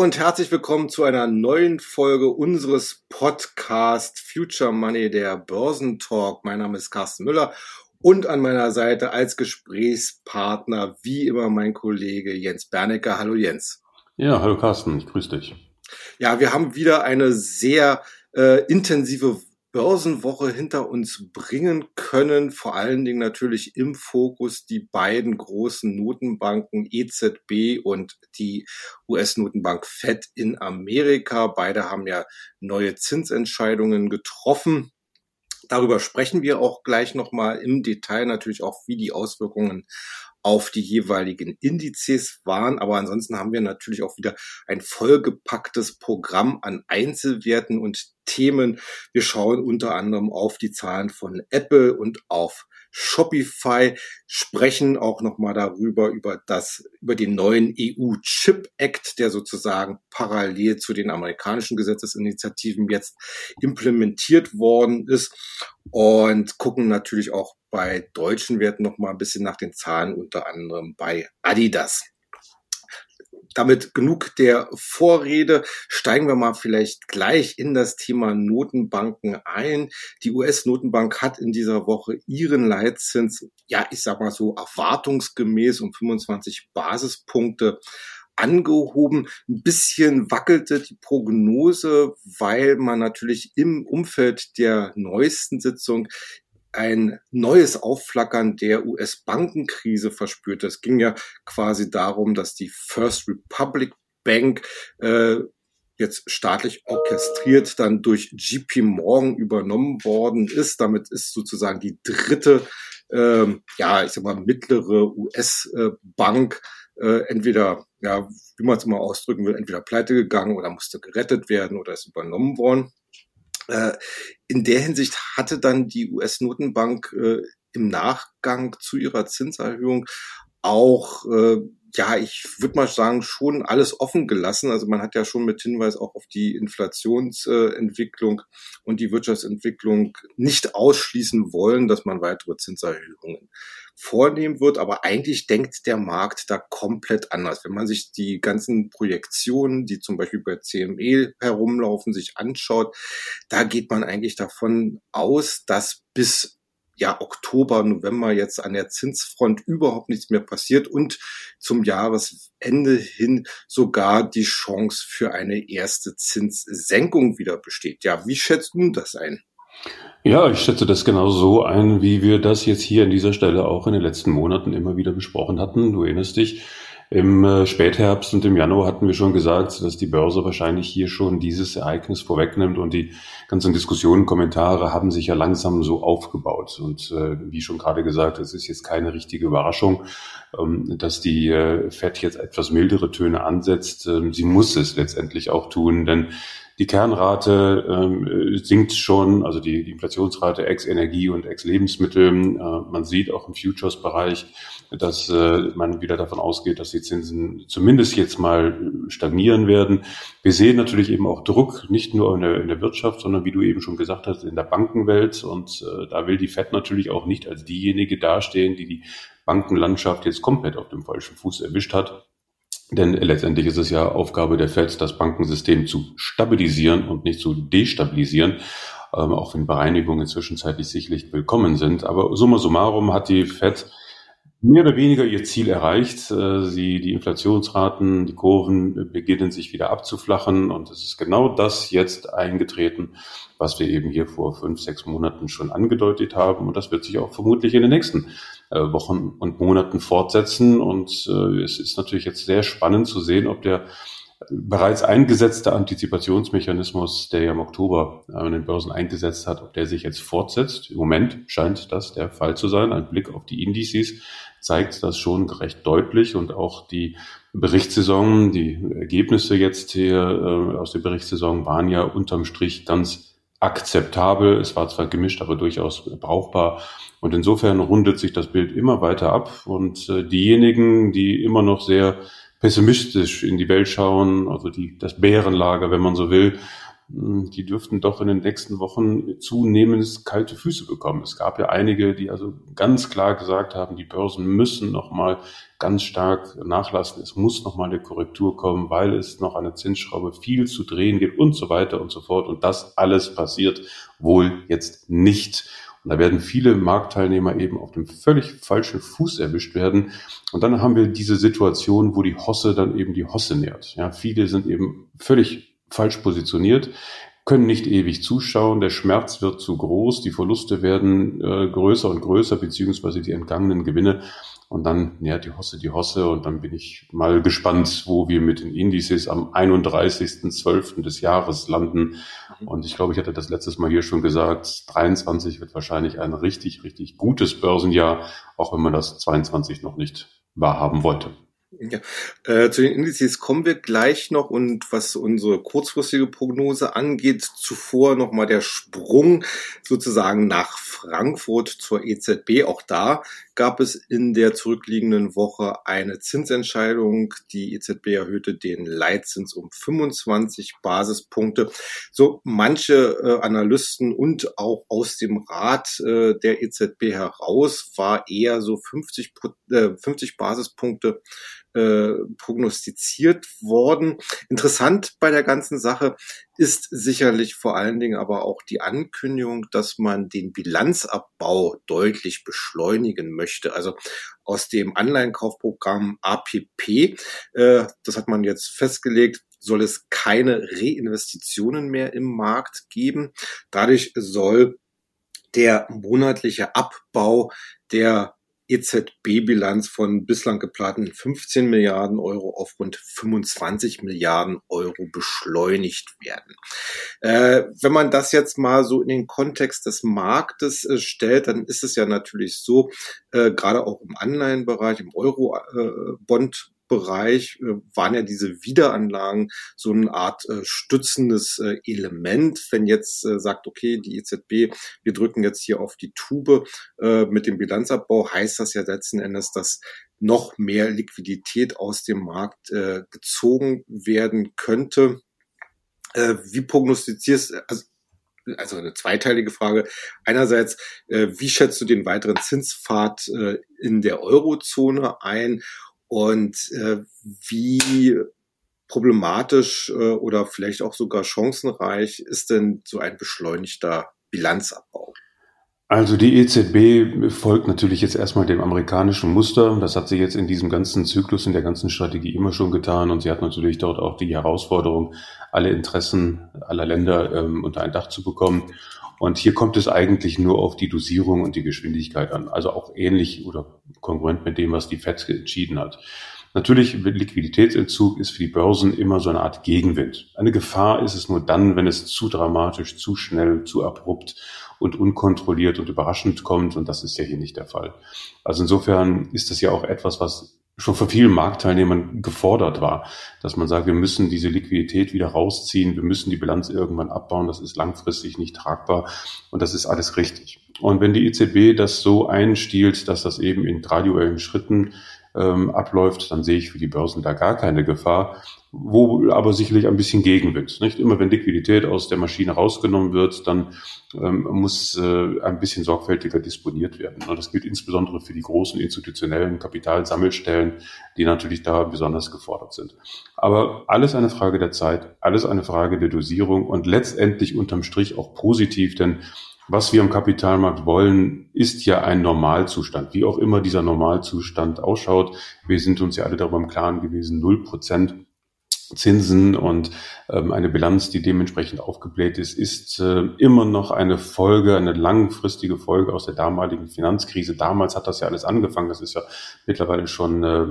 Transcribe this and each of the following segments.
und herzlich willkommen zu einer neuen Folge unseres Podcast Future Money, der Börsentalk. Mein Name ist Carsten Müller und an meiner Seite als Gesprächspartner wie immer mein Kollege Jens Bernecker. Hallo Jens. Ja, hallo Carsten, ich grüße dich. Ja, wir haben wieder eine sehr äh, intensive Börsenwoche hinter uns bringen können. Vor allen Dingen natürlich im Fokus die beiden großen Notenbanken EZB und die US-Notenbank Fed in Amerika. Beide haben ja neue Zinsentscheidungen getroffen. Darüber sprechen wir auch gleich nochmal im Detail natürlich auch, wie die Auswirkungen auf die jeweiligen Indizes waren. Aber ansonsten haben wir natürlich auch wieder ein vollgepacktes Programm an Einzelwerten und Themen. Wir schauen unter anderem auf die Zahlen von Apple und auf Shopify, sprechen auch nochmal darüber, über das, über den neuen EU Chip Act, der sozusagen parallel zu den amerikanischen Gesetzesinitiativen jetzt implementiert worden ist und gucken natürlich auch bei deutschen Werten noch mal ein bisschen nach den Zahlen, unter anderem bei Adidas. Damit genug der Vorrede. Steigen wir mal vielleicht gleich in das Thema Notenbanken ein. Die US-Notenbank hat in dieser Woche ihren Leitzins, ja, ich sag mal so erwartungsgemäß um 25 Basispunkte angehoben. Ein bisschen wackelte die Prognose, weil man natürlich im Umfeld der neuesten Sitzung ein neues Aufflackern der US-Bankenkrise verspürt. Es ging ja quasi darum, dass die First Republic Bank äh, jetzt staatlich orchestriert dann durch JP Morgan übernommen worden ist. Damit ist sozusagen die dritte, ähm, ja, ich sag mal, mittlere US-Bank äh, entweder, ja, wie man es mal ausdrücken will, entweder pleite gegangen oder musste gerettet werden oder ist übernommen worden. Äh, in der Hinsicht hatte dann die US-Notenbank äh, im Nachgang zu ihrer Zinserhöhung auch äh, ja, ich würde mal sagen, schon alles offen gelassen. Also man hat ja schon mit Hinweis auch auf die Inflationsentwicklung und die Wirtschaftsentwicklung nicht ausschließen wollen, dass man weitere Zinserhöhungen vornehmen wird. Aber eigentlich denkt der Markt da komplett anders. Wenn man sich die ganzen Projektionen, die zum Beispiel bei CME herumlaufen, sich anschaut, da geht man eigentlich davon aus, dass bis ja, Oktober, November jetzt an der Zinsfront überhaupt nichts mehr passiert und zum Jahresende hin sogar die Chance für eine erste Zinssenkung wieder besteht. Ja, wie schätzt du das ein? Ja, ich schätze das genau so ein, wie wir das jetzt hier an dieser Stelle auch in den letzten Monaten immer wieder besprochen hatten. Du erinnerst dich, im äh, Spätherbst und im Januar hatten wir schon gesagt, dass die Börse wahrscheinlich hier schon dieses Ereignis vorwegnimmt und die ganzen Diskussionen, Kommentare haben sich ja langsam so aufgebaut. Und äh, wie schon gerade gesagt, es ist jetzt keine richtige Überraschung, ähm, dass die äh, FED jetzt etwas mildere Töne ansetzt. Ähm, sie muss es letztendlich auch tun, denn die Kernrate ähm, sinkt schon, also die, die Inflationsrate ex Energie und ex Lebensmittel. Äh, man sieht auch im Futures-Bereich, dass äh, man wieder davon ausgeht, dass die Zinsen zumindest jetzt mal stagnieren werden. Wir sehen natürlich eben auch Druck, nicht nur in der, in der Wirtschaft, sondern wie du eben schon gesagt hast, in der Bankenwelt. Und äh, da will die FED natürlich auch nicht als diejenige dastehen, die die Bankenlandschaft jetzt komplett auf dem falschen Fuß erwischt hat. Denn letztendlich ist es ja Aufgabe der FED, das Bankensystem zu stabilisieren und nicht zu destabilisieren, ähm, auch wenn Bereinigungen zwischenzeitlich sicherlich willkommen sind. Aber summa summarum hat die FED mehr oder weniger ihr Ziel erreicht. Äh, sie, die Inflationsraten, die Kurven beginnen sich wieder abzuflachen und es ist genau das jetzt eingetreten, was wir eben hier vor fünf, sechs Monaten schon angedeutet haben und das wird sich auch vermutlich in den nächsten äh, Wochen und Monaten fortsetzen und äh, es ist natürlich jetzt sehr spannend zu sehen, ob der bereits eingesetzte Antizipationsmechanismus, der ja im Oktober an den Börsen eingesetzt hat, ob der sich jetzt fortsetzt. Im Moment scheint das der Fall zu sein. Ein Blick auf die Indizes zeigt das schon recht deutlich und auch die Berichtssaison, die Ergebnisse jetzt hier äh, aus der Berichtssaison waren ja unterm Strich ganz akzeptabel. Es war zwar gemischt, aber durchaus brauchbar. Und insofern rundet sich das Bild immer weiter ab. Und äh, diejenigen, die immer noch sehr pessimistisch in die Welt schauen, also die, das Bärenlager, wenn man so will, die dürften doch in den nächsten Wochen zunehmend kalte Füße bekommen. Es gab ja einige, die also ganz klar gesagt haben, die Börsen müssen nochmal ganz stark nachlassen. Es muss nochmal eine Korrektur kommen, weil es noch eine Zinsschraube viel zu drehen gibt und so weiter und so fort. Und das alles passiert wohl jetzt nicht. Und da werden viele Marktteilnehmer eben auf dem völlig falschen Fuß erwischt werden. Und dann haben wir diese Situation, wo die Hosse dann eben die Hosse nährt. Ja, viele sind eben völlig falsch positioniert, können nicht ewig zuschauen, der Schmerz wird zu groß, die Verluste werden äh, größer und größer, beziehungsweise die entgangenen Gewinne. Und dann nähert die Hosse die Hosse und dann bin ich mal gespannt, wo wir mit den Indizes am 31.12. des Jahres landen. Mhm. Und ich glaube, ich hatte das letztes Mal hier schon gesagt, 23 wird wahrscheinlich ein richtig, richtig gutes Börsenjahr, auch wenn man das 22 noch nicht wahrhaben wollte. Ja, äh, zu den Indizes kommen wir gleich noch und was unsere kurzfristige Prognose angeht, zuvor nochmal der Sprung sozusagen nach Frankfurt zur EZB. Auch da gab es in der zurückliegenden Woche eine Zinsentscheidung. Die EZB erhöhte den Leitzins um 25 Basispunkte. So manche äh, Analysten und auch aus dem Rat äh, der EZB heraus war eher so 50, äh, 50 Basispunkte äh, prognostiziert worden. Interessant bei der ganzen Sache ist sicherlich vor allen Dingen aber auch die Ankündigung, dass man den Bilanzabbau deutlich beschleunigen möchte. Also aus dem Anleihenkaufprogramm APP, äh, das hat man jetzt festgelegt, soll es keine Reinvestitionen mehr im Markt geben. Dadurch soll der monatliche Abbau der EZB-Bilanz von bislang geplanten 15 Milliarden Euro auf rund 25 Milliarden Euro beschleunigt werden. Äh, wenn man das jetzt mal so in den Kontext des Marktes äh, stellt, dann ist es ja natürlich so, äh, gerade auch im Anleihenbereich, im Euro-Bond Bereich äh, waren ja diese Wiederanlagen so eine Art äh, stützendes äh, Element. Wenn jetzt äh, sagt, okay, die EZB, wir drücken jetzt hier auf die Tube äh, mit dem Bilanzabbau, heißt das ja letzten Endes, dass noch mehr Liquidität aus dem Markt äh, gezogen werden könnte. Wie prognostizierst also also eine zweiteilige Frage. Einerseits, äh, wie schätzt du den weiteren Zinspfad äh, in der Eurozone ein? Und äh, wie problematisch äh, oder vielleicht auch sogar chancenreich ist denn so ein beschleunigter Bilanzabbau? Also die EZB folgt natürlich jetzt erstmal dem amerikanischen Muster. Das hat sie jetzt in diesem ganzen Zyklus, in der ganzen Strategie immer schon getan. Und sie hat natürlich dort auch die Herausforderung, alle Interessen aller Länder ähm, unter ein Dach zu bekommen. Und hier kommt es eigentlich nur auf die Dosierung und die Geschwindigkeit an. Also auch ähnlich oder kongruent mit dem, was die FED entschieden hat. Natürlich, Liquiditätsentzug ist für die Börsen immer so eine Art Gegenwind. Eine Gefahr ist es nur dann, wenn es zu dramatisch, zu schnell, zu abrupt und unkontrolliert und überraschend kommt. Und das ist ja hier nicht der Fall. Also insofern ist das ja auch etwas, was schon von vielen Marktteilnehmern gefordert war, dass man sagt, wir müssen diese Liquidität wieder rausziehen, wir müssen die Bilanz irgendwann abbauen, das ist langfristig nicht tragbar und das ist alles richtig. Und wenn die EZB das so einstiehlt, dass das eben in graduellen Schritten ähm, abläuft, dann sehe ich für die Börsen da gar keine Gefahr, wo aber sicherlich ein bisschen Gegenwind. Nicht immer, wenn Liquidität aus der Maschine rausgenommen wird, dann ähm, muss äh, ein bisschen sorgfältiger disponiert werden. Und das gilt insbesondere für die großen institutionellen Kapitalsammelstellen, die natürlich da besonders gefordert sind. Aber alles eine Frage der Zeit, alles eine Frage der Dosierung und letztendlich unterm Strich auch positiv, denn was wir am Kapitalmarkt wollen, ist ja ein Normalzustand, wie auch immer dieser Normalzustand ausschaut. Wir sind uns ja alle darüber im Klaren gewesen, null Prozent Zinsen und ähm, eine Bilanz, die dementsprechend aufgebläht ist, ist äh, immer noch eine Folge, eine langfristige Folge aus der damaligen Finanzkrise. Damals hat das ja alles angefangen. Das ist ja mittlerweile schon äh,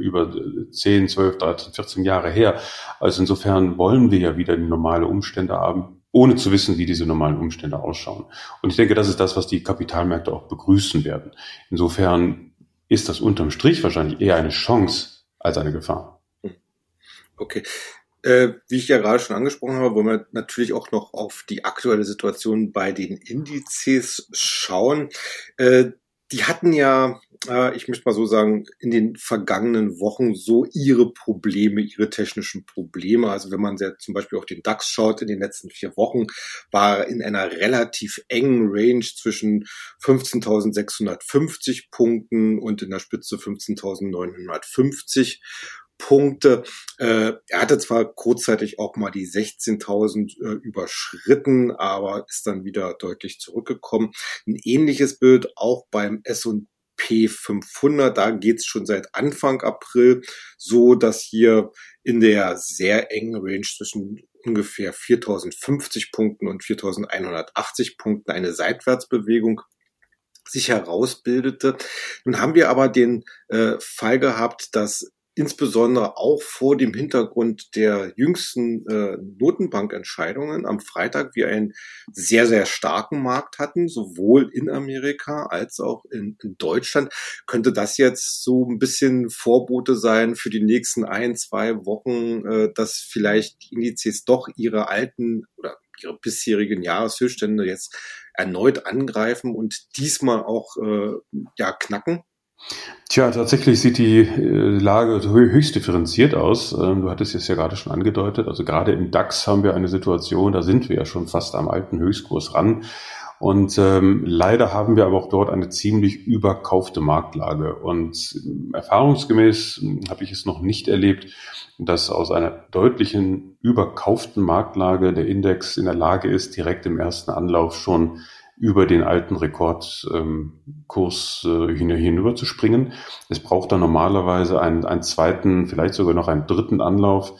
über 10, 12, 13, 14 Jahre her. Also insofern wollen wir ja wieder normale Umstände haben ohne zu wissen, wie diese normalen Umstände ausschauen. Und ich denke, das ist das, was die Kapitalmärkte auch begrüßen werden. Insofern ist das unterm Strich wahrscheinlich eher eine Chance als eine Gefahr. Okay. Äh, wie ich ja gerade schon angesprochen habe, wollen wir natürlich auch noch auf die aktuelle Situation bei den Indizes schauen. Äh, die hatten ja äh, ich möchte mal so sagen, in den vergangenen Wochen so ihre Probleme, ihre technischen Probleme. Also wenn man sehr, zum Beispiel auf den DAX schaut, in den letzten vier Wochen war in einer relativ engen Range zwischen 15.650 Punkten und in der Spitze 15.950 Punkte. Äh, er hatte zwar kurzzeitig auch mal die 16.000 äh, überschritten, aber ist dann wieder deutlich zurückgekommen. Ein ähnliches Bild auch beim S&P 500. Da geht's schon seit Anfang April so, dass hier in der sehr engen Range zwischen ungefähr 4050 Punkten und 4180 Punkten eine Seitwärtsbewegung sich herausbildete. Nun haben wir aber den äh, Fall gehabt, dass insbesondere auch vor dem Hintergrund der jüngsten äh, Notenbankentscheidungen am Freitag wir einen sehr, sehr starken Markt hatten, sowohl in Amerika als auch in, in Deutschland. Könnte das jetzt so ein bisschen Vorbote sein für die nächsten ein, zwei Wochen, äh, dass vielleicht die Indizes doch ihre alten oder ihre bisherigen Jahreshöchststände jetzt erneut angreifen und diesmal auch äh, ja knacken? Tja, tatsächlich sieht die äh, Lage höchst differenziert aus. Ähm, du hattest es ja gerade schon angedeutet. Also gerade im DAX haben wir eine Situation, da sind wir ja schon fast am alten Höchstkurs ran. Und ähm, leider haben wir aber auch dort eine ziemlich überkaufte Marktlage. Und ähm, erfahrungsgemäß hm, habe ich es noch nicht erlebt, dass aus einer deutlichen überkauften Marktlage der Index in der Lage ist, direkt im ersten Anlauf schon über den alten Rekordkurs äh, hinüber zu springen. Es braucht dann normalerweise einen, einen zweiten, vielleicht sogar noch einen dritten Anlauf.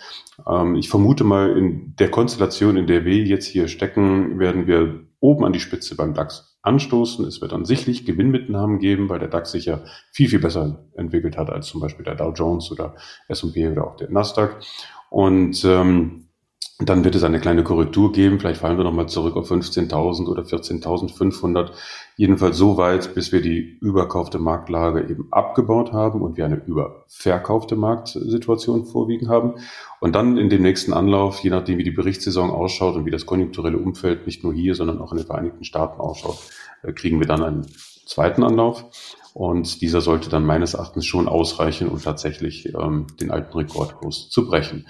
Ähm, ich vermute mal, in der Konstellation, in der wir jetzt hier stecken, werden wir oben an die Spitze beim DAX anstoßen. Es wird dann sicherlich Gewinnmitnahmen geben, weil der DAX sich ja viel, viel besser entwickelt hat als zum Beispiel der Dow Jones oder S&P oder auch der Nasdaq. Und ähm, dann wird es eine kleine Korrektur geben. Vielleicht fallen wir nochmal zurück auf 15.000 oder 14.500. Jedenfalls so weit, bis wir die überkaufte Marktlage eben abgebaut haben und wir eine überverkaufte Marktsituation vorwiegend haben. Und dann in dem nächsten Anlauf, je nachdem wie die Berichtssaison ausschaut und wie das konjunkturelle Umfeld nicht nur hier, sondern auch in den Vereinigten Staaten ausschaut, äh, kriegen wir dann einen zweiten Anlauf. Und dieser sollte dann meines Erachtens schon ausreichen, um tatsächlich ähm, den alten Rekordkurs zu brechen.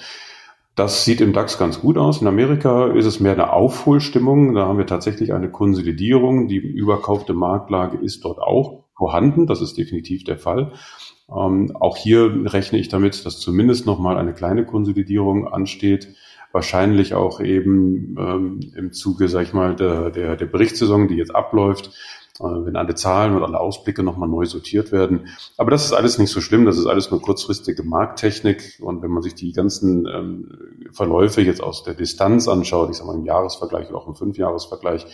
Das sieht im DAX ganz gut aus. In Amerika ist es mehr eine Aufholstimmung. Da haben wir tatsächlich eine Konsolidierung. Die überkaufte Marktlage ist dort auch vorhanden. Das ist definitiv der Fall. Ähm, auch hier rechne ich damit, dass zumindest nochmal eine kleine Konsolidierung ansteht. Wahrscheinlich auch eben ähm, im Zuge, sag ich mal, der, der, der Berichtssaison, die jetzt abläuft, wenn alle Zahlen und alle Ausblicke nochmal neu sortiert werden. Aber das ist alles nicht so schlimm, das ist alles nur kurzfristige Markttechnik. Und wenn man sich die ganzen ähm, Verläufe jetzt aus der Distanz anschaut, ich sage mal im Jahresvergleich oder auch im Fünfjahresvergleich,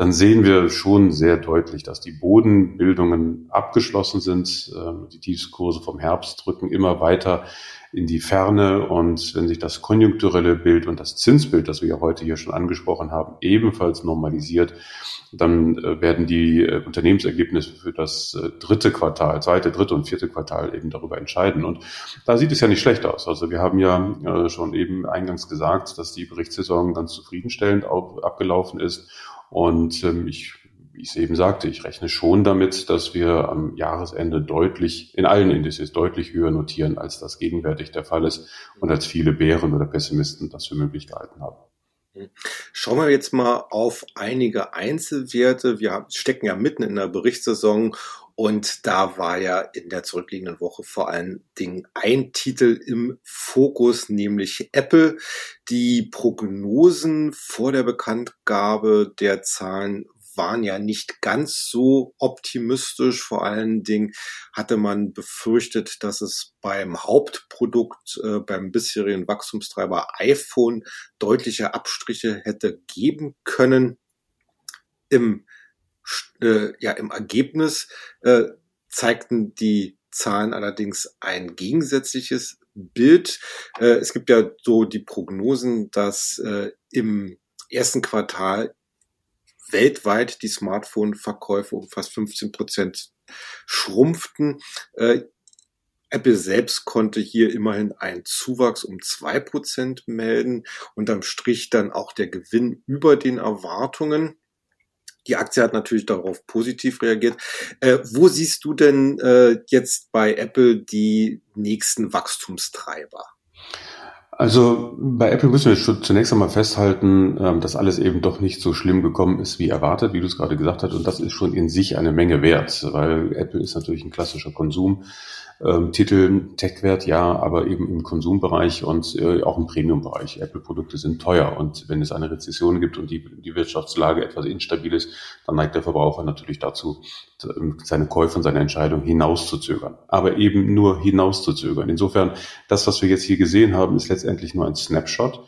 dann sehen wir schon sehr deutlich, dass die Bodenbildungen abgeschlossen sind. Ähm, die Tiefskurse vom Herbst drücken immer weiter in die Ferne. Und wenn sich das konjunkturelle Bild und das Zinsbild, das wir ja heute hier schon angesprochen haben, ebenfalls normalisiert, dann äh, werden die äh, Unternehmensergebnisse für das äh, dritte Quartal, zweite, dritte und vierte Quartal eben darüber entscheiden. Und da sieht es ja nicht schlecht aus. Also wir haben ja schon eben eingangs gesagt, dass die Berichtssaison ganz zufriedenstellend abgelaufen ist. Und ähm, ich wie ich es eben sagte, ich rechne schon damit, dass wir am Jahresende deutlich, in allen Indizes deutlich höher notieren, als das gegenwärtig der Fall ist und als viele Bären oder Pessimisten das für möglich gehalten haben. Schauen wir jetzt mal auf einige Einzelwerte. Wir stecken ja mitten in der Berichtssaison und da war ja in der zurückliegenden Woche vor allen Dingen ein Titel im Fokus, nämlich Apple. Die Prognosen vor der Bekanntgabe der Zahlen waren ja nicht ganz so optimistisch. Vor allen Dingen hatte man befürchtet, dass es beim Hauptprodukt, äh, beim bisherigen Wachstumstreiber iPhone deutliche Abstriche hätte geben können. Im, äh, ja, im Ergebnis äh, zeigten die Zahlen allerdings ein gegensätzliches Bild. Äh, es gibt ja so die Prognosen, dass äh, im ersten Quartal weltweit die Smartphone-Verkäufe um fast 15 Prozent schrumpften. Äh, Apple selbst konnte hier immerhin einen Zuwachs um zwei Prozent melden. Unterm Strich dann auch der Gewinn über den Erwartungen. Die Aktie hat natürlich darauf positiv reagiert. Äh, wo siehst du denn äh, jetzt bei Apple die nächsten Wachstumstreiber? Also bei Apple müssen wir zunächst einmal festhalten, ähm, dass alles eben doch nicht so schlimm gekommen ist wie erwartet, wie du es gerade gesagt hast. Und das ist schon in sich eine Menge wert, weil Apple ist natürlich ein klassischer Konsum ähm, Titel, Tech-Wert ja, aber eben im Konsumbereich und äh, auch im Premium-Bereich. Apple-Produkte sind teuer und wenn es eine Rezession gibt und die, die Wirtschaftslage etwas instabil ist, dann neigt der Verbraucher natürlich dazu, seine Käufe und seine Entscheidung hinauszuzögern. Aber eben nur hinauszuzögern. Insofern, das, was wir jetzt hier gesehen haben, ist letztendlich nur ein Snapshot.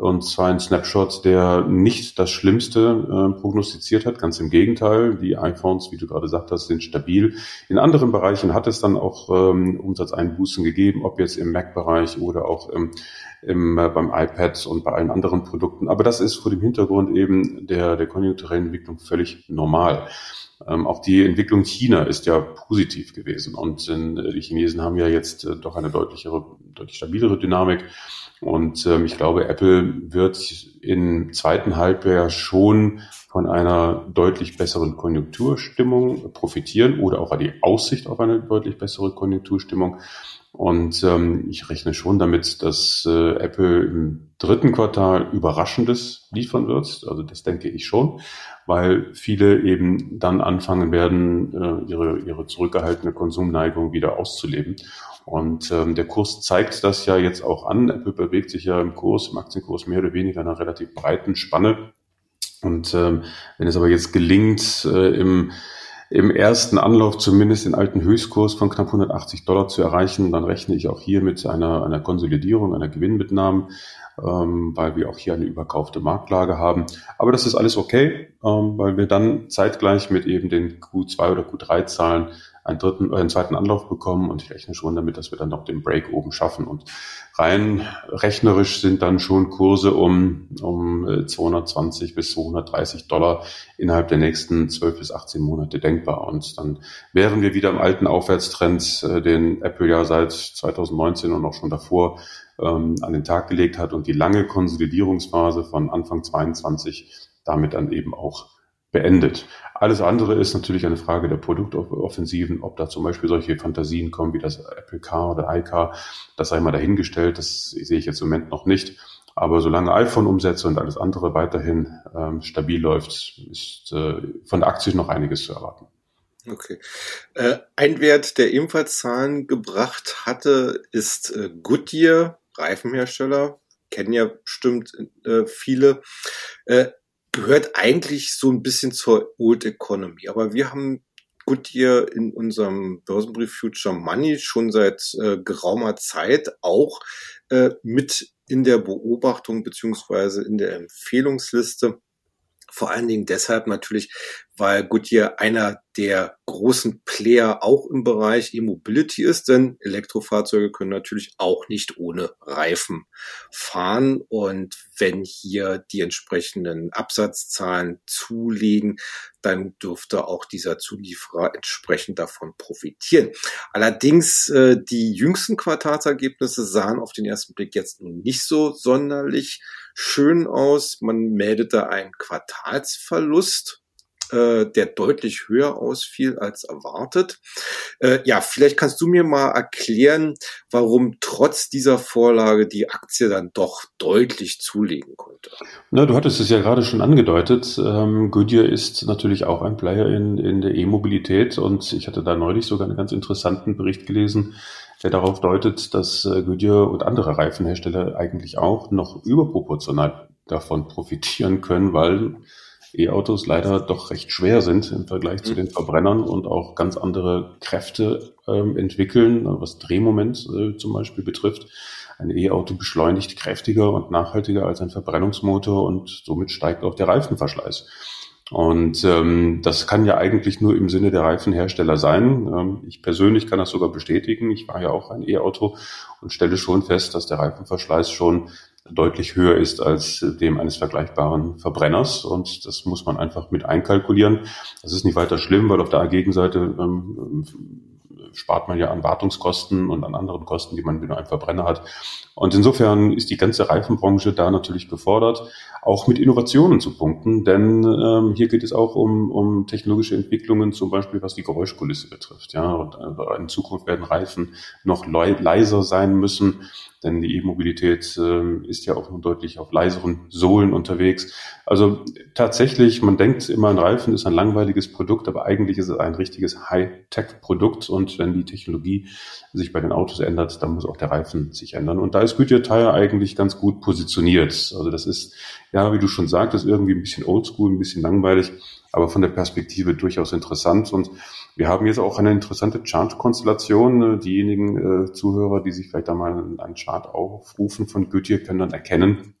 Und zwar ein Snapshot, der nicht das Schlimmste äh, prognostiziert hat. Ganz im Gegenteil. Die iPhones, wie du gerade gesagt hast, sind stabil. In anderen Bereichen hat es dann auch ähm, Umsatzeinbußen gegeben, ob jetzt im Mac-Bereich oder auch im, im, äh, beim iPad und bei allen anderen Produkten. Aber das ist vor dem Hintergrund eben der, der konjunkturellen Entwicklung völlig normal. Ähm, auch die Entwicklung China ist ja positiv gewesen und äh, die Chinesen haben ja jetzt äh, doch eine deutlichere, deutlich stabilere Dynamik. Und ähm, ich glaube, Apple wird im zweiten Halbjahr schon von einer deutlich besseren Konjunkturstimmung profitieren oder auch die Aussicht auf eine deutlich bessere Konjunkturstimmung. Und ähm, ich rechne schon damit, dass äh, Apple im dritten Quartal Überraschendes liefern wird. Also das denke ich schon, weil viele eben dann anfangen werden, äh, ihre, ihre zurückgehaltene Konsumneigung wieder auszuleben. Und ähm, der Kurs zeigt das ja jetzt auch an. Apple bewegt sich ja im Kurs, im Aktienkurs mehr oder weniger in einer relativ breiten Spanne. Und ähm, wenn es aber jetzt gelingt, äh, im, im ersten Anlauf zumindest den alten Höchstkurs von knapp 180 Dollar zu erreichen, dann rechne ich auch hier mit einer, einer Konsolidierung, einer Gewinnmitnahme, ähm, weil wir auch hier eine überkaufte Marktlage haben. Aber das ist alles okay, ähm, weil wir dann zeitgleich mit eben den Q2 oder Q3-Zahlen einen dritten, einen zweiten Anlauf bekommen und ich rechne schon damit, dass wir dann noch den Break oben schaffen. Und rein rechnerisch sind dann schon Kurse um, um 220 äh, bis 230 Dollar innerhalb der nächsten 12 bis 18 Monate denkbar. Und dann wären wir wieder im alten Aufwärtstrend, äh, den Apple ja seit 2019 und auch schon davor ähm, an den Tag gelegt hat und die lange Konsolidierungsphase von Anfang 22 damit dann eben auch beendet. Alles andere ist natürlich eine Frage der Produktoffensiven, ob da zum Beispiel solche Fantasien kommen wie das Apple Car oder iCar, das sei mal dahingestellt, das sehe ich jetzt im Moment noch nicht. Aber solange iPhone-Umsätze und alles andere weiterhin ähm, stabil läuft, ist äh, von der Aktie noch einiges zu erwarten. Okay. Äh, ein Wert, der ebenfalls Zahlen gebracht hatte, ist äh, Goodyear, Reifenhersteller. Kennen ja bestimmt äh, viele. Gehört eigentlich so ein bisschen zur Old Economy. Aber wir haben Goodyear in unserem Börsenbrief Future Money schon seit äh, geraumer Zeit auch äh, mit in der Beobachtung beziehungsweise in der Empfehlungsliste. Vor allen Dingen deshalb natürlich, weil Goodyear einer der großen Player auch im Bereich E-Mobility ist, denn Elektrofahrzeuge können natürlich auch nicht ohne Reifen fahren. Und wenn hier die entsprechenden Absatzzahlen zulegen, dann dürfte auch dieser Zulieferer entsprechend davon profitieren. Allerdings äh, die jüngsten Quartalsergebnisse sahen auf den ersten Blick jetzt nicht so sonderlich schön aus. Man meldete einen Quartalsverlust äh, der deutlich höher ausfiel als erwartet. Äh, ja, vielleicht kannst du mir mal erklären, warum trotz dieser Vorlage die Aktie dann doch deutlich zulegen konnte. Na, du hattest es ja gerade schon angedeutet. Ähm, Goodyear ist natürlich auch ein Player in, in der E-Mobilität und ich hatte da neulich sogar einen ganz interessanten Bericht gelesen, der darauf deutet, dass äh, Goodyear und andere Reifenhersteller eigentlich auch noch überproportional davon profitieren können, weil E-Autos leider doch recht schwer sind im Vergleich zu mhm. den Verbrennern und auch ganz andere Kräfte ähm, entwickeln, was Drehmoment äh, zum Beispiel betrifft. Ein E-Auto beschleunigt kräftiger und nachhaltiger als ein Verbrennungsmotor und somit steigt auch der Reifenverschleiß. Und ähm, das kann ja eigentlich nur im Sinne der Reifenhersteller sein. Ähm, ich persönlich kann das sogar bestätigen. Ich war ja auch ein E-Auto und stelle schon fest, dass der Reifenverschleiß schon deutlich höher ist als dem eines vergleichbaren Verbrenners. Und das muss man einfach mit einkalkulieren. Das ist nicht weiter schlimm, weil auf der Gegenseite ähm, spart man ja an Wartungskosten und an anderen Kosten, die man, man einen Verbrenner hat. Und insofern ist die ganze Reifenbranche da natürlich gefordert, auch mit Innovationen zu punkten, denn ähm, hier geht es auch um, um technologische Entwicklungen, zum Beispiel was die Geräuschkulisse betrifft. Ja, und äh, in Zukunft werden Reifen noch leiser sein müssen denn die E-Mobilität äh, ist ja auch nur deutlich auf leiseren Sohlen unterwegs. Also tatsächlich, man denkt immer, ein Reifen ist ein langweiliges Produkt, aber eigentlich ist es ein richtiges High-Tech-Produkt und wenn die Technologie sich bei den Autos ändert, dann muss auch der Reifen sich ändern. Und da ist Goodyear Tire eigentlich ganz gut positioniert. Also das ist, ja, wie du schon sagtest, irgendwie ein bisschen oldschool, ein bisschen langweilig, aber von der Perspektive durchaus interessant und wir haben jetzt auch eine interessante Chart-Konstellation. Diejenigen äh, Zuhörer, die sich vielleicht da mal einen Chart aufrufen von Goodyear, können dann erkennen,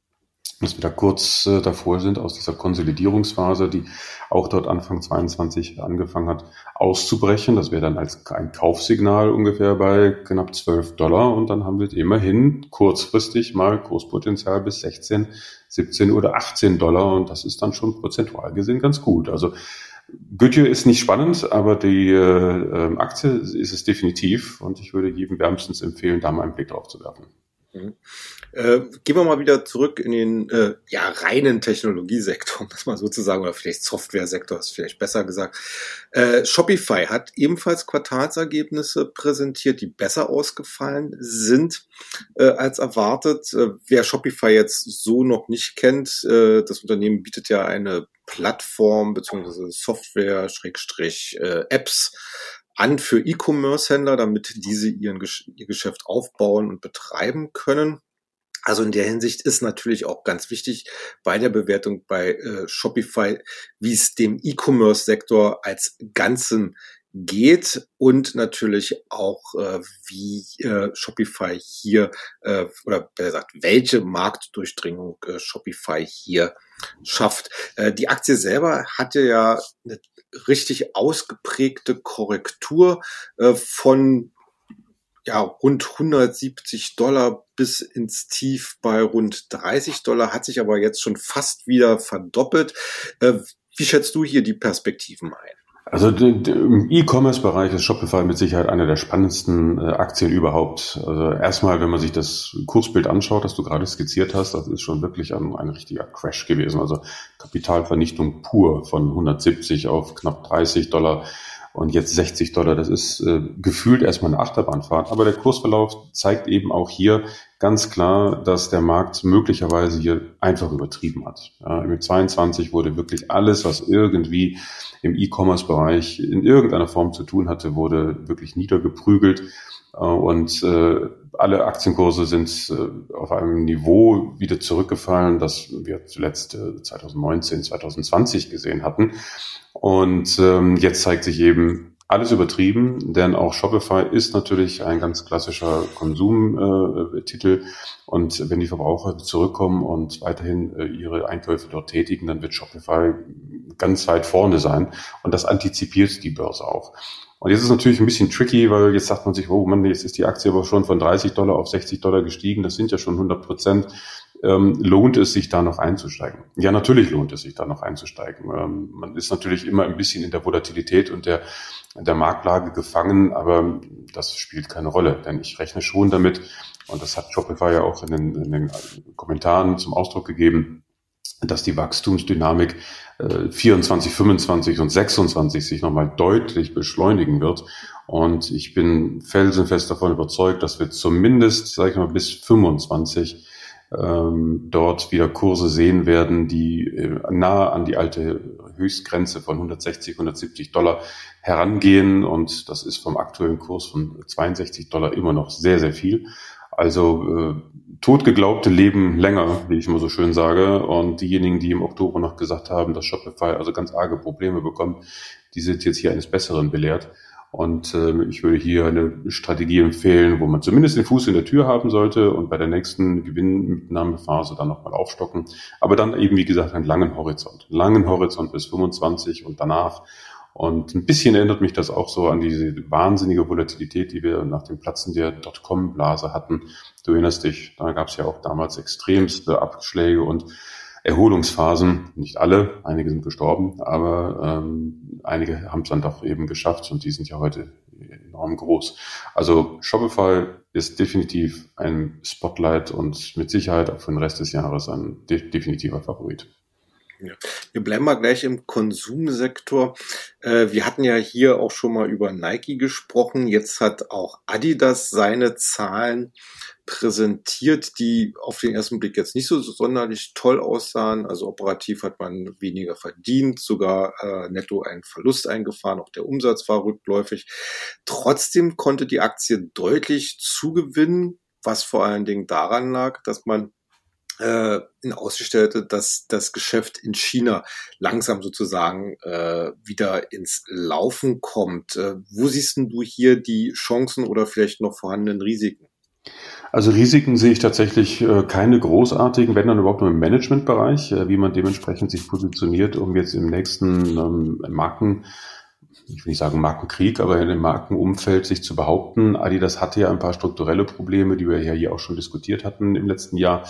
dass wir da kurz äh, davor sind aus dieser Konsolidierungsphase, die auch dort Anfang 22 angefangen hat, auszubrechen. Das wäre dann als ein Kaufsignal ungefähr bei knapp 12 Dollar und dann haben wir immerhin kurzfristig mal Kurspotenzial bis 16, 17 oder 18 Dollar und das ist dann schon prozentual gesehen ganz gut. Also Goodyear ist nicht spannend, aber die äh, ähm, Aktie ist es definitiv und ich würde jedem wärmstens empfehlen, da mal einen Blick drauf zu werfen. Mhm. Äh, gehen wir mal wieder zurück in den äh, ja, reinen Technologiesektor, um das mal so zu sagen, oder vielleicht Softwaresektor ist vielleicht besser gesagt. Äh, Shopify hat ebenfalls Quartalsergebnisse präsentiert, die besser ausgefallen sind äh, als erwartet. Äh, wer Shopify jetzt so noch nicht kennt, äh, das Unternehmen bietet ja eine Plattform beziehungsweise Software, Schrägstrich, Apps an für E-Commerce-Händler, damit diese ihren, ihr Geschäft aufbauen und betreiben können. Also in der Hinsicht ist natürlich auch ganz wichtig bei der Bewertung bei äh, Shopify, wie es dem E-Commerce-Sektor als Ganzen geht und natürlich auch, äh, wie äh, Shopify hier äh, oder besser gesagt, welche Marktdurchdringung äh, Shopify hier schafft. Äh, die Aktie selber hatte ja eine richtig ausgeprägte Korrektur äh, von ja, rund 170 Dollar bis ins Tief bei rund 30 Dollar, hat sich aber jetzt schon fast wieder verdoppelt. Äh, wie schätzt du hier die Perspektiven ein? Also im E-Commerce-Bereich ist Shopify mit Sicherheit eine der spannendsten äh, Aktien überhaupt. Also erstmal, wenn man sich das Kursbild anschaut, das du gerade skizziert hast, das ist schon wirklich ein, ein richtiger Crash gewesen. Also Kapitalvernichtung pur von 170 auf knapp 30 Dollar und jetzt 60 Dollar. Das ist äh, gefühlt erstmal eine Achterbahnfahrt. Aber der Kursverlauf zeigt eben auch hier ganz klar, dass der Markt möglicherweise hier einfach übertrieben hat. Ja, Im 22 wurde wirklich alles, was irgendwie im E-Commerce-Bereich in irgendeiner Form zu tun hatte, wurde wirklich niedergeprügelt. Äh, und äh, alle Aktienkurse sind äh, auf einem Niveau wieder zurückgefallen, das wir zuletzt 2019, 2020 gesehen hatten. Und ähm, jetzt zeigt sich eben alles übertrieben, denn auch Shopify ist natürlich ein ganz klassischer Konsumtitel. Und wenn die Verbraucher zurückkommen und weiterhin ihre Einkäufe dort tätigen, dann wird Shopify ganz weit vorne sein. Und das antizipiert die Börse auch. Und jetzt ist natürlich ein bisschen tricky, weil jetzt sagt man sich, oh Mann, jetzt ist die Aktie aber schon von 30 Dollar auf 60 Dollar gestiegen. Das sind ja schon 100 Prozent ähm, lohnt es sich da noch einzusteigen? Ja, natürlich lohnt es sich da noch einzusteigen. Ähm, man ist natürlich immer ein bisschen in der Volatilität und der, der Marktlage gefangen, aber das spielt keine Rolle, denn ich rechne schon damit, und das hat Shopify ja auch in den, in den Kommentaren zum Ausdruck gegeben, dass die Wachstumsdynamik 24, 25 und 26 sich nochmal deutlich beschleunigen wird. Und ich bin felsenfest davon überzeugt, dass wir zumindest, sage ich mal, bis 25 ähm, dort wieder Kurse sehen werden, die äh, nahe an die alte Höchstgrenze von 160, 170 Dollar herangehen. Und das ist vom aktuellen Kurs von 62 Dollar immer noch sehr, sehr viel. Also äh, totgeglaubte leben länger, wie ich immer so schön sage. Und diejenigen, die im Oktober noch gesagt haben, dass Shopify also ganz arge Probleme bekommt, die sind jetzt hier eines Besseren belehrt. Und äh, ich würde hier eine Strategie empfehlen, wo man zumindest den Fuß in der Tür haben sollte und bei der nächsten Gewinnmitnahmephase dann nochmal aufstocken. Aber dann eben, wie gesagt, einen langen Horizont. Langen Horizont bis 25 und danach. Und ein bisschen erinnert mich das auch so an diese wahnsinnige Volatilität, die wir nach dem Platzen der Dotcom-Blase hatten. Du erinnerst dich, da gab es ja auch damals extremste Abschläge und Erholungsphasen, nicht alle, einige sind gestorben, aber ähm, einige haben es dann doch eben geschafft und die sind ja heute enorm groß. Also Shopify ist definitiv ein Spotlight und mit Sicherheit auch für den Rest des Jahres ein de definitiver Favorit. Ja. Wir bleiben mal gleich im Konsumsektor. Äh, wir hatten ja hier auch schon mal über Nike gesprochen. Jetzt hat auch Adidas seine Zahlen präsentiert, die auf den ersten Blick jetzt nicht so sonderlich toll aussahen. Also operativ hat man weniger verdient, sogar äh, netto einen Verlust eingefahren. Auch der Umsatz war rückläufig. Trotzdem konnte die Aktie deutlich zugewinnen, was vor allen Dingen daran lag, dass man äh, in Aussicht stellte, dass das Geschäft in China langsam sozusagen äh, wieder ins Laufen kommt. Äh, wo siehst du hier die Chancen oder vielleicht noch vorhandenen Risiken? Also Risiken sehe ich tatsächlich äh, keine großartigen, wenn dann überhaupt nur im Managementbereich, äh, wie man dementsprechend sich positioniert, um jetzt im nächsten ähm, Marken ich will nicht sagen Markenkrieg, aber in dem Markenumfeld sich zu behaupten. Adidas hatte ja ein paar strukturelle Probleme, die wir ja hier auch schon diskutiert hatten im letzten Jahr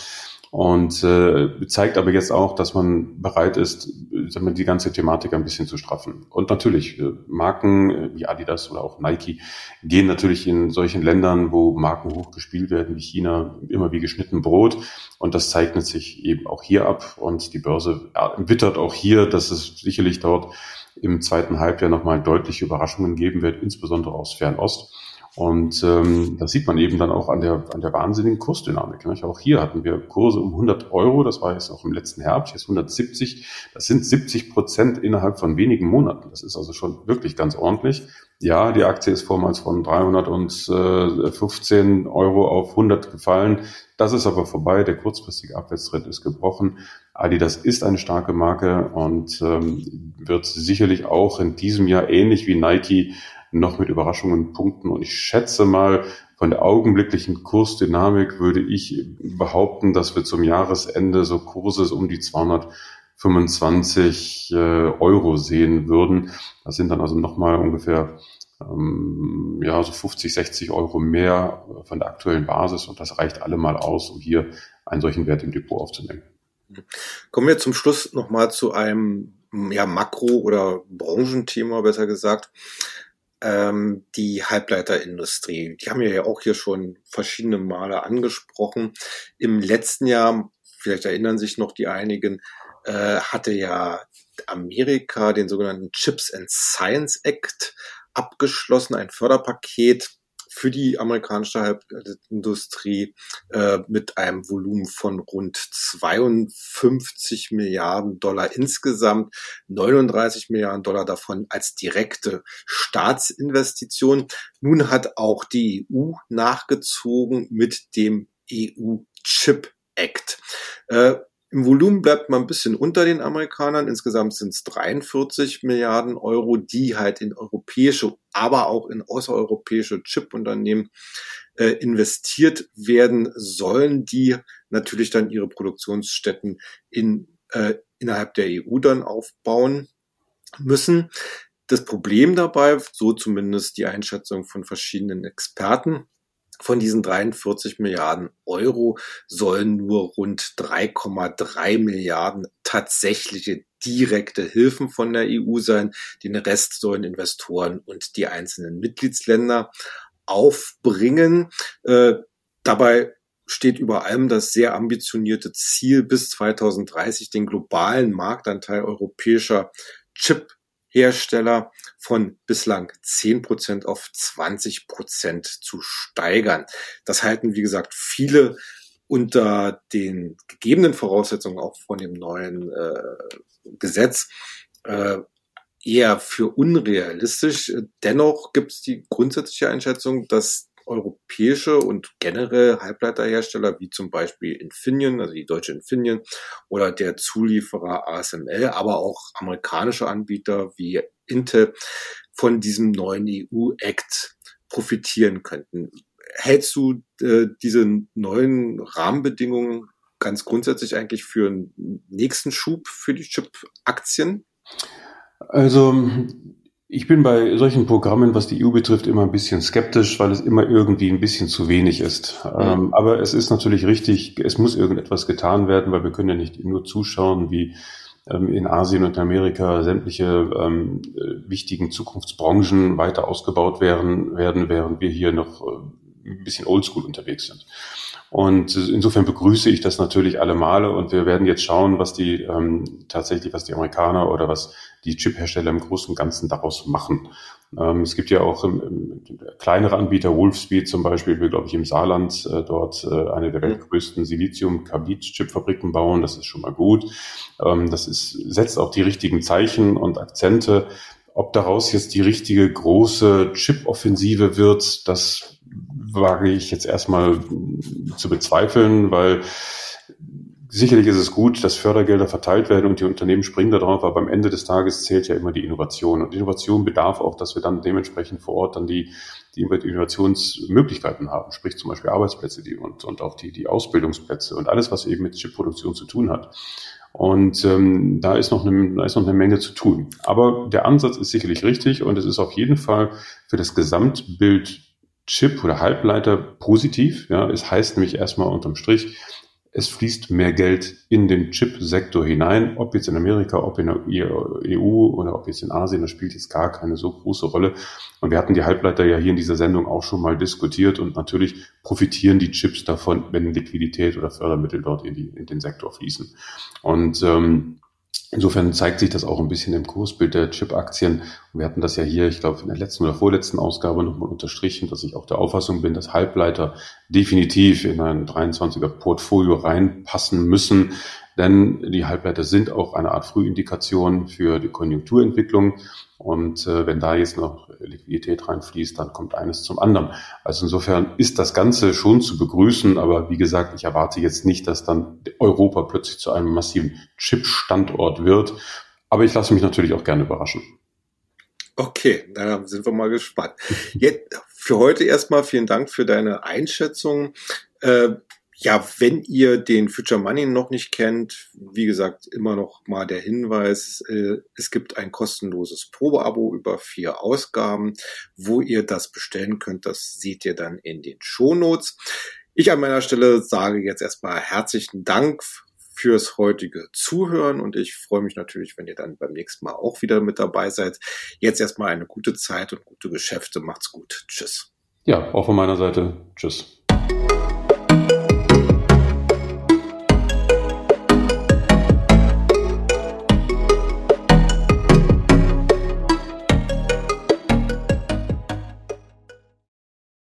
und äh, zeigt aber jetzt auch, dass man bereit ist, sagen wir, die ganze Thematik ein bisschen zu straffen. Und natürlich, äh, Marken äh, wie Adidas oder auch Nike gehen natürlich in solchen Ländern, wo Marken hoch gespielt werden, wie China, immer wie geschnitten Brot. Und das zeichnet sich eben auch hier ab. Und die Börse wittert auch hier, dass es sicherlich dort im zweiten Halbjahr nochmal deutliche Überraschungen geben wird, insbesondere aus Fernost. Und ähm, das sieht man eben dann auch an der, an der wahnsinnigen Kursdynamik. Nicht? Auch hier hatten wir Kurse um 100 Euro, das war jetzt auch im letzten Herbst, jetzt 170. Das sind 70 Prozent innerhalb von wenigen Monaten. Das ist also schon wirklich ganz ordentlich. Ja, die Aktie ist vormals von 315 Euro auf 100 gefallen. Das ist aber vorbei. Der kurzfristige Abwärtstrend ist gebrochen. Adidas ist eine starke Marke und ähm, wird sicherlich auch in diesem Jahr ähnlich wie Nike noch mit Überraschungen punkten. Und ich schätze mal, von der augenblicklichen Kursdynamik würde ich behaupten, dass wir zum Jahresende so Kurse um die 225 äh, Euro sehen würden. Das sind dann also nochmal ungefähr ähm, ja, so 50, 60 Euro mehr von der aktuellen Basis und das reicht allemal aus, um hier einen solchen Wert im Depot aufzunehmen. Kommen wir zum Schluss nochmal zu einem ja, Makro- oder Branchenthema, besser gesagt ähm, die Halbleiterindustrie. Die haben wir ja auch hier schon verschiedene Male angesprochen. Im letzten Jahr, vielleicht erinnern sich noch die einigen, äh, hatte ja Amerika den sogenannten Chips and Science Act abgeschlossen, ein Förderpaket, für die amerikanische Halbindustrie äh, mit einem Volumen von rund 52 Milliarden Dollar insgesamt, 39 Milliarden Dollar davon als direkte Staatsinvestition. Nun hat auch die EU nachgezogen mit dem EU Chip Act. Äh, im Volumen bleibt man ein bisschen unter den Amerikanern. Insgesamt sind es 43 Milliarden Euro, die halt in europäische, aber auch in außereuropäische Chip-Unternehmen äh, investiert werden sollen, die natürlich dann ihre Produktionsstätten in, äh, innerhalb der EU dann aufbauen müssen. Das Problem dabei, so zumindest die Einschätzung von verschiedenen Experten, von diesen 43 Milliarden Euro sollen nur rund 3,3 Milliarden tatsächliche direkte Hilfen von der EU sein. Den Rest sollen Investoren und die einzelnen Mitgliedsländer aufbringen. Äh, dabei steht über allem das sehr ambitionierte Ziel, bis 2030 den globalen Marktanteil europäischer Chip Hersteller von bislang 10% auf 20% zu steigern. Das halten, wie gesagt, viele unter den gegebenen Voraussetzungen auch von dem neuen äh, Gesetz äh, eher für unrealistisch. Dennoch gibt es die grundsätzliche Einschätzung, dass europäische und generell Halbleiterhersteller wie zum Beispiel Infineon, also die deutsche Infineon oder der Zulieferer ASML, aber auch amerikanische Anbieter wie Intel von diesem neuen EU-Act profitieren könnten. Hältst du äh, diese neuen Rahmenbedingungen ganz grundsätzlich eigentlich für einen nächsten Schub für die Chip-Aktien? Also ich bin bei solchen Programmen, was die EU betrifft, immer ein bisschen skeptisch, weil es immer irgendwie ein bisschen zu wenig ist. Mhm. Ähm, aber es ist natürlich richtig, es muss irgendetwas getan werden, weil wir können ja nicht nur zuschauen, wie ähm, in Asien und Amerika sämtliche ähm, äh, wichtigen Zukunftsbranchen weiter ausgebaut werden, werden, während wir hier noch äh, ein bisschen oldschool unterwegs sind. Und insofern begrüße ich das natürlich alle Male und wir werden jetzt schauen, was die ähm, tatsächlich, was die Amerikaner oder was die Chiphersteller im Großen und Ganzen daraus machen. Ähm, es gibt ja auch im, kleinere Anbieter, Wolfspeed zum Beispiel, will, glaube ich, im Saarland äh, dort äh, eine der mhm. weltgrößten Silizium-Carbid-Chipfabriken bauen. Das ist schon mal gut. Ähm, das ist, setzt auch die richtigen Zeichen und Akzente. Ob daraus jetzt die richtige große Chip-Offensive wird, das wage ich jetzt erstmal zu bezweifeln, weil sicherlich ist es gut, dass Fördergelder verteilt werden und die Unternehmen springen darauf, aber am Ende des Tages zählt ja immer die Innovation. Und Innovation bedarf auch, dass wir dann dementsprechend vor Ort dann die, die Innovationsmöglichkeiten haben, sprich zum Beispiel Arbeitsplätze die, und, und auch die, die Ausbildungsplätze und alles, was eben mit Chipproduktion zu tun hat. Und ähm, da, ist noch eine, da ist noch eine Menge zu tun. Aber der Ansatz ist sicherlich richtig und es ist auf jeden Fall für das Gesamtbild Chip oder Halbleiter positiv. Ja, es heißt nämlich erstmal unterm Strich, es fließt mehr Geld in den Chip-Sektor hinein, ob jetzt in Amerika, ob in der EU oder ob jetzt in Asien, das spielt jetzt gar keine so große Rolle. Und wir hatten die Halbleiter ja hier in dieser Sendung auch schon mal diskutiert und natürlich profitieren die Chips davon, wenn Liquidität oder Fördermittel dort in, die, in den Sektor fließen. Und ähm, Insofern zeigt sich das auch ein bisschen im Kursbild der Chip-Aktien. Wir hatten das ja hier, ich glaube, in der letzten oder vorletzten Ausgabe nochmal unterstrichen, dass ich auch der Auffassung bin, dass Halbleiter definitiv in ein 23er Portfolio reinpassen müssen. Denn die Halbleiter sind auch eine Art Frühindikation für die Konjunkturentwicklung. Und äh, wenn da jetzt noch Liquidität reinfließt, dann kommt eines zum anderen. Also insofern ist das Ganze schon zu begrüßen, aber wie gesagt, ich erwarte jetzt nicht, dass dann Europa plötzlich zu einem massiven Chip-Standort wird. Aber ich lasse mich natürlich auch gerne überraschen. Okay, dann sind wir mal gespannt. Jetzt für heute erstmal vielen Dank für deine Einschätzung. Äh, ja, wenn ihr den Future Money noch nicht kennt, wie gesagt, immer noch mal der Hinweis, äh, es gibt ein kostenloses Probeabo über vier Ausgaben, wo ihr das bestellen könnt. Das seht ihr dann in den Shownotes. Ich an meiner Stelle sage jetzt erstmal herzlichen Dank fürs heutige Zuhören und ich freue mich natürlich, wenn ihr dann beim nächsten Mal auch wieder mit dabei seid. Jetzt erstmal eine gute Zeit und gute Geschäfte. Macht's gut. Tschüss. Ja, auch von meiner Seite. Tschüss.